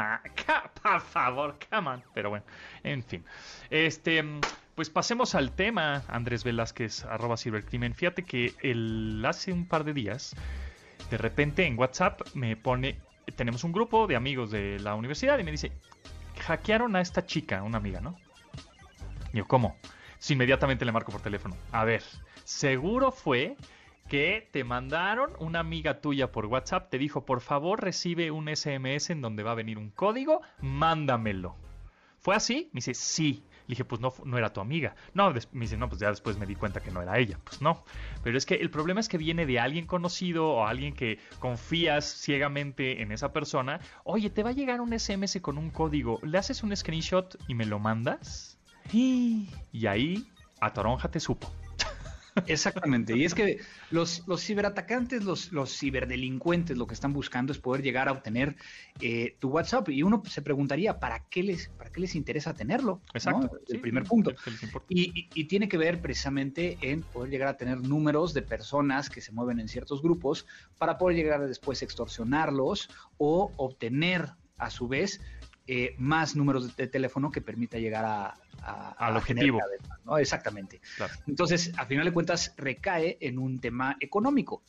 C: por favor, on. Pero bueno, en fin. Este, pues pasemos al tema, Andrés Velázquez, arroba Crimen. Fíjate que hace un par de días de repente en WhatsApp me pone, tenemos un grupo de amigos de la universidad y me dice, hackearon a esta chica, una amiga, ¿no? Y yo, ¿cómo? Si inmediatamente le marco por teléfono. A ver, seguro fue que te mandaron una amiga tuya por WhatsApp, te dijo, por favor recibe un SMS en donde va a venir un código, mándamelo. ¿Fue así? Me dice, sí. Le dije, pues no, no era tu amiga. No, me dice, no, pues ya después me di cuenta que no era ella. Pues no. Pero es que el problema es que viene de alguien conocido o alguien que confías ciegamente en esa persona. Oye, te va a llegar un SMS con un código. ¿Le haces un screenshot y me lo mandas? Y ahí a Toronja te supo.
H: Exactamente. Y es que los, los ciberatacantes, los, los ciberdelincuentes, lo que están buscando es poder llegar a obtener eh, tu WhatsApp. Y uno se preguntaría, ¿para qué les, para qué les interesa tenerlo?
C: Exacto.
H: El primer punto. Y, y, tiene que ver precisamente en poder llegar a tener números de personas que se mueven en ciertos grupos para poder llegar a después extorsionarlos o obtener a su vez eh, más números de, teléfono que permita llegar a,
C: al objetivo.
H: ¿no? Exactamente. Entonces, a final de cuentas, recae en un tema económico.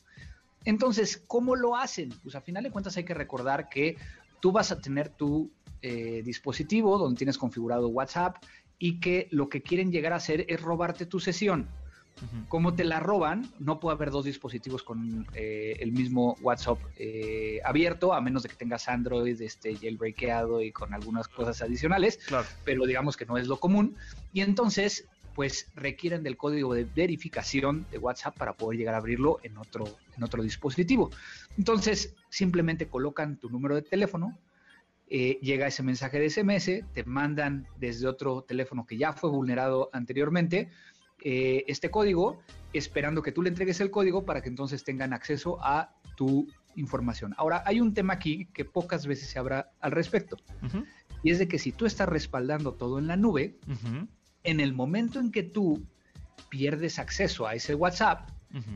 H: Entonces, ¿cómo lo hacen? Pues a final de cuentas hay que recordar que tú vas a tener tu eh, dispositivo donde tienes configurado WhatsApp y que lo que quieren llegar a hacer es robarte tu sesión. Como te la roban, no puede haber dos dispositivos con eh, el mismo WhatsApp eh, abierto, a menos de que tengas Android este, jailbreakado y con algunas cosas adicionales, pero digamos que no es lo común. Y entonces, pues requieren del código de verificación de WhatsApp para poder llegar a abrirlo en otro, en otro dispositivo. Entonces, simplemente colocan tu número de teléfono, eh, llega ese mensaje de SMS, te mandan desde otro teléfono que ya fue vulnerado anteriormente, eh, este código, esperando que tú le entregues el código para que entonces tengan acceso a tu información. Ahora, hay un tema aquí que pocas veces se habla al respecto, y es de que si tú estás respaldando todo en la nube, en el momento en que tú pierdes acceso a ese WhatsApp,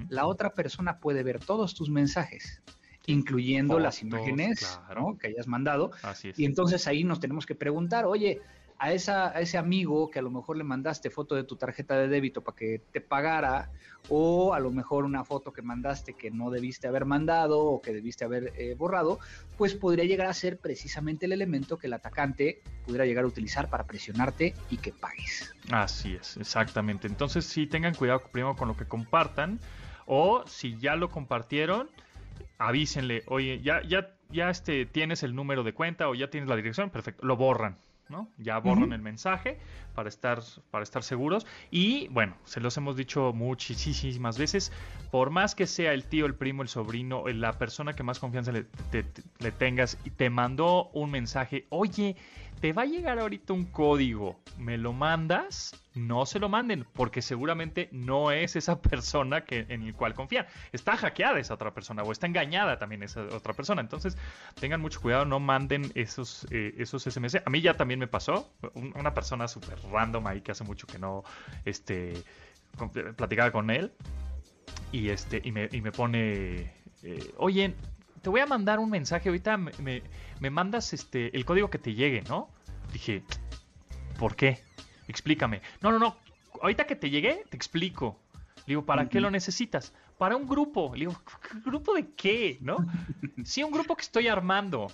H: la otra persona puede ver todos tus mensajes incluyendo las imágenes que hayas mandado. Y entonces ahí nos tenemos que preguntar, oye, a, esa, a ese amigo que a lo mejor le mandaste foto de tu tarjeta de débito para que te pagara, o a lo mejor una foto que mandaste que no debiste haber mandado o que debiste haber eh, borrado, pues podría llegar a ser precisamente el elemento que el atacante pudiera llegar a utilizar para presionarte y que pagues.
C: Así es, exactamente. Entonces sí tengan cuidado primero con lo que compartan, o si ya lo compartieron, avísenle, oye, ya, ya, ya este, tienes el número de cuenta o ya tienes la dirección, perfecto, lo borran. ¿No? Ya borran el mensaje para estar, para estar seguros. Y bueno, se los hemos dicho muchísimas veces, por más que sea el tío, el primo, el sobrino, la persona que más confianza le, le tengas y te mandó un mensaje, oye, te va a llegar ahorita un código, ¿me lo mandas? No se lo manden, porque seguramente no es esa persona que, en el cual confían. Está hackeada esa otra persona o está engañada también esa otra persona. Entonces, tengan mucho cuidado, no manden esos, eh, esos SMS. A mí ya también me pasó, una persona súper random ahí que hace mucho que no este, platicaba con él y, este, y, me, y me pone, eh, oye, te voy a mandar un mensaje, ahorita me, me, mandas este, el código que te llegue, ¿no? Dije, ¿por qué? Explícame. No, no, no, ahorita que te llegue, te explico. Le digo, ¿para qué lo necesitas? Para un grupo. Le digo, ¿grupo de qué? ¿No? sí, un grupo que estoy armando.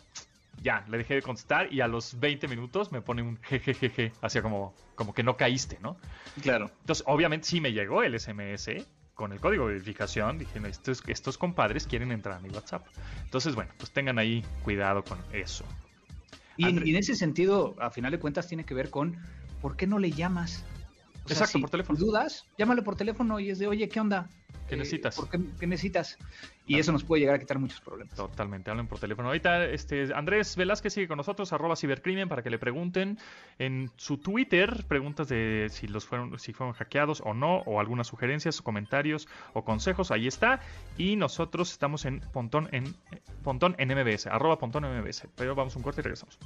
C: Ya, le dejé de contestar y a los 20 minutos me pone un jejejeje, hacia como, como que no caíste, ¿no?
H: Claro.
C: Entonces, obviamente sí me llegó el SMS, con el código de verificación, dije, estos, estos compadres quieren entrar a mi WhatsApp. Entonces, bueno, pues tengan ahí cuidado con eso.
H: Y en, ese sentido, a final de cuentas, tiene que ver con por qué no le llamas.
C: Exacto, por teléfono.
H: dudas, llámalo por teléfono y es de, oye, ¿qué onda?
C: ¿Qué eh, necesitas?
H: qué, necesitas? Y eso nos puede llegar a quitar muchos problemas.
C: Totalmente, hablen por teléfono. Ahorita este, Andrés Velázquez sigue con nosotros, arroba cibercrimen, para que le pregunten en su Twitter preguntas de si los fueron, si fueron hackeados o no, o algunas sugerencias, comentarios o consejos. Ahí está. Y nosotros estamos en Pontón en Pontón en MBS, arroba Pontón en MBS. Pero vamos un corte y regresamos.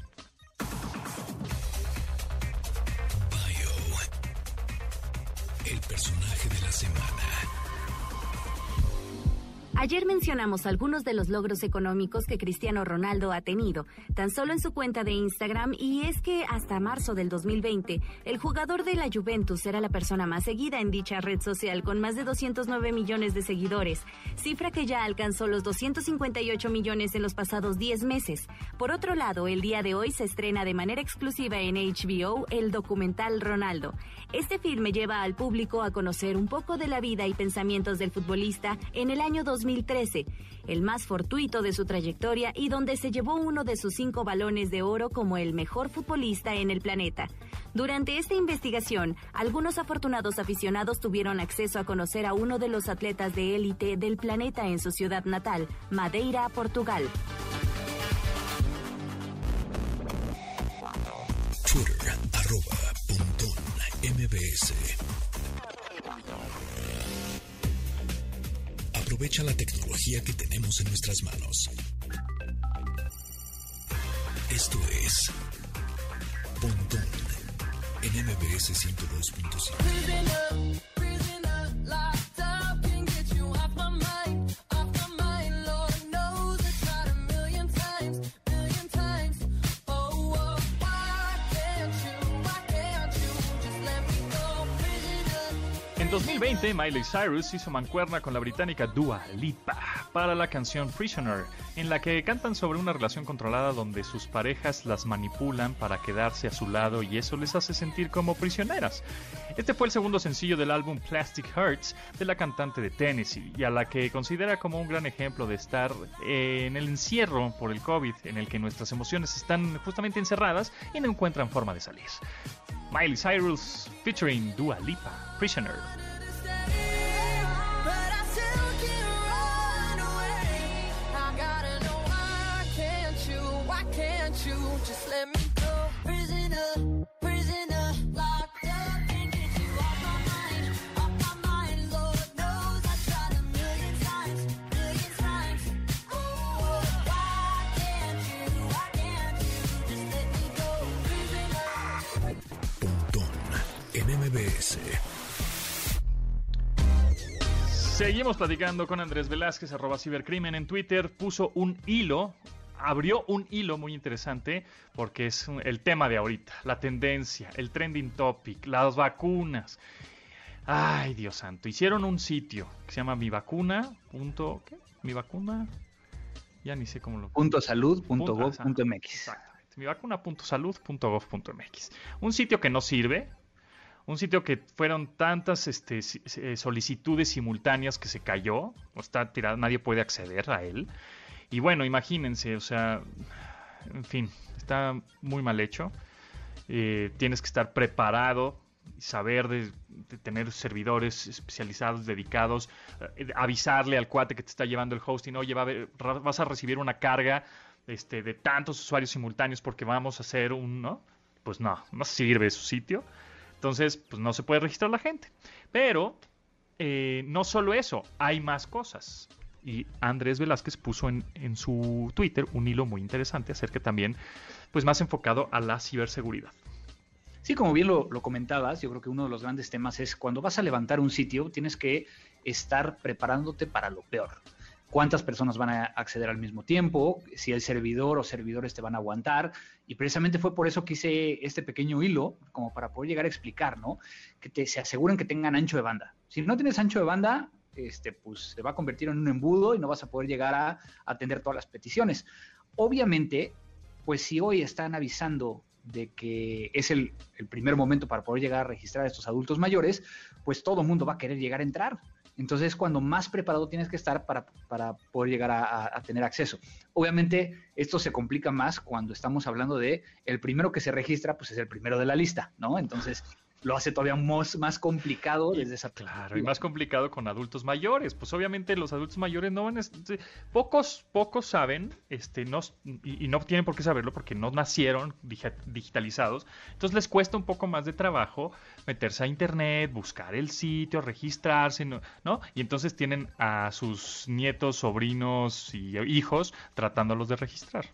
B: Ayer mencionamos algunos de los logros económicos que Cristiano Ronaldo ha tenido, tan solo en su cuenta de Instagram, y es que hasta marzo del 2020, el jugador de la Juventus era la persona más seguida en dicha red social, con más de 209 millones de seguidores, cifra que ya alcanzó los 258 millones en los pasados 10 meses. Por otro lado, el día de hoy se estrena de manera exclusiva en HBO el documental Ronaldo. Este filme lleva al público a conocer un poco de la vida y pensamientos del futbolista en el año 2020 2013, el más fortuito de su trayectoria y donde se llevó uno de sus cinco balones de oro como el mejor futbolista en el planeta. Durante esta investigación, algunos afortunados aficionados tuvieron acceso a conocer a uno de los atletas de élite del planeta en su ciudad natal, Madeira, Portugal.
A: MBS. Aprovecha la tecnología que tenemos en nuestras manos. Esto es Pontón en MBS 102.5.
C: En 2020, Miley Cyrus hizo mancuerna con la británica Dua Lipa para la canción Prisoner, en la que cantan sobre una relación controlada donde sus parejas las manipulan para quedarse a su lado y eso les hace sentir como prisioneras. Este fue el segundo sencillo del álbum Plastic Hearts de la cantante de Tennessee y a la que considera como un gran ejemplo de estar en el encierro por el COVID, en el que nuestras emociones están justamente encerradas y no encuentran forma de salir. Miley Cyrus featuring Dua Lipa, Prisoner. Seguimos platicando con Andrés Velázquez, arroba cibercrimen en Twitter. Puso un hilo, abrió un hilo muy interesante porque es el tema de ahorita, la tendencia, el trending topic, las vacunas. Ay, Dios santo, hicieron un sitio que se llama mi vacuna. Punto, ¿qué? Mi vacuna. Ya ni sé cómo lo.
H: Punto salud punto gov
C: Exactamente. Mi vacuna Un sitio que no sirve, un sitio que fueron tantas este, eh, solicitudes simultáneas que se cayó, o está tirado, nadie puede acceder a él. Y bueno, imagínense, o sea, en fin, está muy mal hecho. Eh, tienes que estar preparado y saber de, tener servidores especializados, dedicados, eh, avisarle al cuate que te está llevando el hosting, oye, va vas a recibir una carga este, de tantos usuarios simultáneos porque vamos a hacer un, ¿no? Pues no, no sirve su sitio. Entonces, pues no se puede registrar la gente. Pero eh, no solo eso, hay más cosas. Y Andrés Velázquez puso en, en, su Twitter un hilo muy interesante acerca también, pues más enfocado a la ciberseguridad.
H: Sí, como bien lo, lo, comentabas, yo creo que uno de los grandes temas es cuando vas a levantar un sitio, tienes que estar preparándote para lo peor. Cuántas personas van a acceder al mismo tiempo, si el servidor o servidores te van a aguantar. Y precisamente fue por eso que hice este pequeño hilo, como para poder llegar a explicar, ¿no? Que te, se aseguren que tengan ancho de banda. Si no tienes ancho de banda, este, pues se va a convertir en un embudo y no vas a poder llegar a atender todas las peticiones. Obviamente, pues si hoy están avisando de que es el, primer momento para poder llegar a registrar a estos adultos mayores, pues todo el mundo va a querer llegar a entrar. Entonces, cuando más preparado tienes que estar para, poder llegar a, a, tener acceso. Obviamente, esto se complica más cuando estamos hablando de el primero que se registra, pues es el primero de la lista, ¿no? Entonces, lo hace todavía más, más complicado desde esa
C: Claro, y más complicado con adultos mayores. Pues obviamente los adultos mayores no van a, pocos, pocos saben, este, no, y, no tienen por qué saberlo porque no nacieron digitalizados. Entonces les cuesta un poco más de trabajo meterse a internet, buscar el sitio, registrarse, ¿no? ¿no? Y entonces tienen a sus nietos, sobrinos y hijos tratándolos de registrar.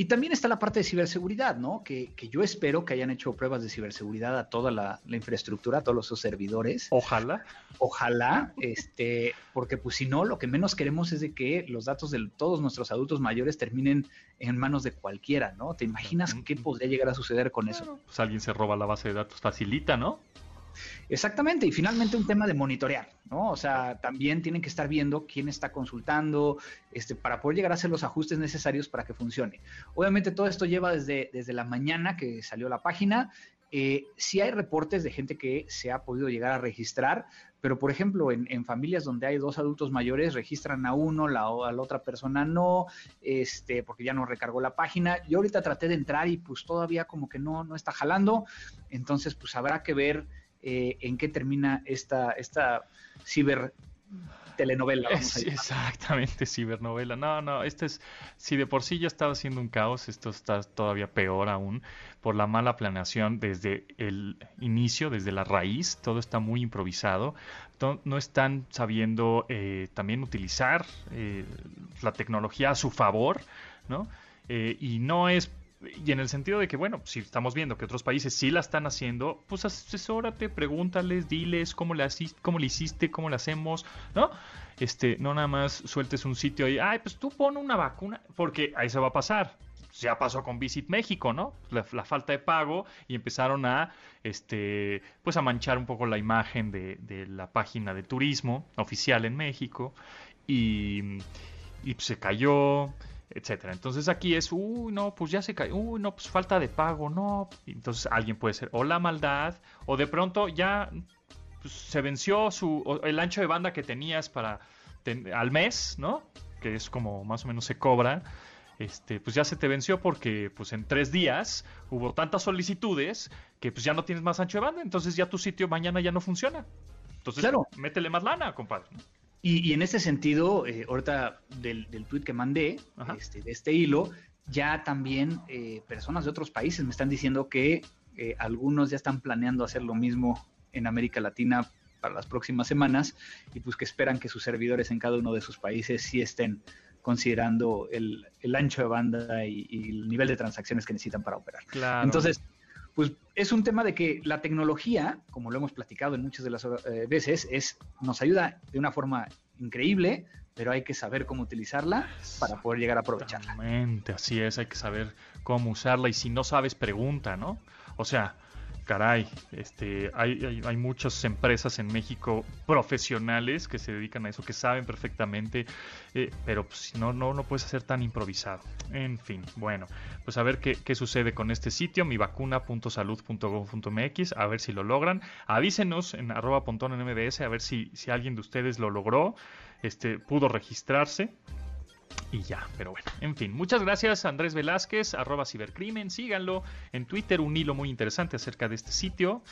H: Y también está la parte de ciberseguridad, ¿no? Que, yo espero que hayan hecho pruebas de ciberseguridad a toda la, infraestructura, a todos los servidores.
C: Ojalá.
H: Ojalá, este, porque pues si no, lo que menos queremos es de que los datos de todos nuestros adultos mayores terminen en manos de cualquiera, ¿no? ¿Te imaginas qué podría llegar a suceder con eso?
C: Pues alguien se roba la base de datos, facilita, ¿no?
H: Exactamente, y finalmente un tema de monitorear, ¿no? O sea, también tienen que estar viendo quién está consultando, este, para poder llegar a hacer los ajustes necesarios para que funcione. Obviamente todo esto lleva desde, desde la mañana que salió la página. Eh, sí hay reportes de gente que se ha podido llegar a registrar, pero por ejemplo, en, familias donde hay dos adultos mayores, registran a uno, la, a la otra persona no, este, porque ya no recargó la página. Yo ahorita traté de entrar y pues todavía como que no, no está jalando, entonces pues habrá que ver eh, en qué termina esta, esta ciber telenovela.
C: exactamente, cibernovela. No, no, este es, si de por sí ya estaba siendo un caos, esto está todavía peor aún por la mala planeación desde el inicio, desde la raíz, todo está muy improvisado, no, están sabiendo eh, también utilizar eh, la tecnología a su favor, ¿no? y no es y en el sentido de que, bueno, si estamos viendo que otros países sí la están haciendo, pues asesórate, pregúntales, diles cómo le, cómo le hiciste, cómo le hacemos, ¿no? Este, no nada más sueltes un sitio y, ay, pues tú pon una vacuna, porque ahí se va a pasar. Ya pasó con Visit México, ¿no? La, falta de pago y empezaron a, este, pues a manchar un poco la imagen de, de la página de turismo oficial en México y, y se cayó etcétera. Entonces aquí es, uy, no, pues ya se cae, uy, no, pues falta de pago, no. Entonces alguien puede ser o la maldad, o de pronto ya pues, se venció su, el ancho de banda que tenías para al mes, ¿no? Que es como más o menos se cobra. Este, pues ya se te venció porque pues en tres días hubo tantas solicitudes que pues ya no tienes más ancho de banda, entonces ya tu sitio mañana ya no funciona. Entonces, claro. métele más lana, compadre.
H: Y, en ese sentido, eh, ahorita del, del tweet que mandé, este, de este hilo, ya también eh, personas de otros países me están diciendo que eh, algunos ya están planeando hacer lo mismo en América Latina para las próximas semanas y pues que esperan que sus servidores en cada uno de sus países sí estén considerando el, ancho de banda y, el nivel de transacciones que necesitan para operar. Claro. Entonces, pues es un tema de que la tecnología, como lo hemos platicado en muchas de las eh, veces, es, nos ayuda de una forma increíble, pero hay que saber cómo utilizarla para poder llegar a aprovecharla.
C: Así es, hay que saber cómo usarla y si no sabes, pregunta, ¿no? O sea, caray, este, hay, muchas empresas en México profesionales que se dedican a eso, que saben perfectamente, eh, pero pues, no, no, no puedes hacer tan improvisado. En fin, bueno, pues a ver qué, qué sucede con este sitio, mivacuna.salud.gov.mx, a ver si lo logran. Avísenos en arroba a ver si, si alguien de ustedes lo logró, este, pudo registrarse y ya, pero bueno, en fin, muchas gracias Andrés Velázquez, arroba cibercrimen, síganlo en Twitter, un hilo muy interesante acerca de este sitio,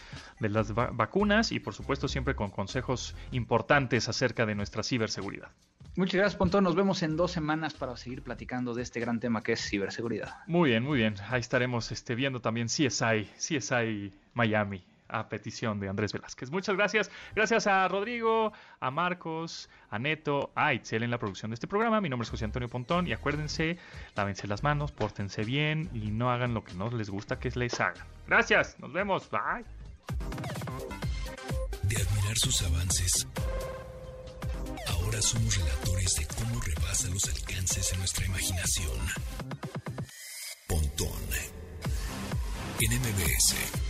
C: de las vacunas y por supuesto siempre con consejos importantes acerca de nuestra ciberseguridad.
H: Muchas gracias, Pontón. Nos vemos en dos semanas para seguir platicando de este gran tema que es ciberseguridad.
C: Muy bien, muy bien. Ahí estaremos este, viendo también CSI, CSI Miami a petición de Andrés Velázquez. Muchas gracias. Gracias a Rodrigo, a Marcos, a Neto, a Itzel en la producción de este programa. Mi nombre es José Antonio Pontón y acuérdense, lávense las manos, pórtense bien y no hagan lo que no les gusta que les hagan. Gracias, nos vemos. Bye.
A: De admirar sus avances, ahora somos relatores de cómo rebasa los alcances de nuestra imaginación. Pontón en MBS.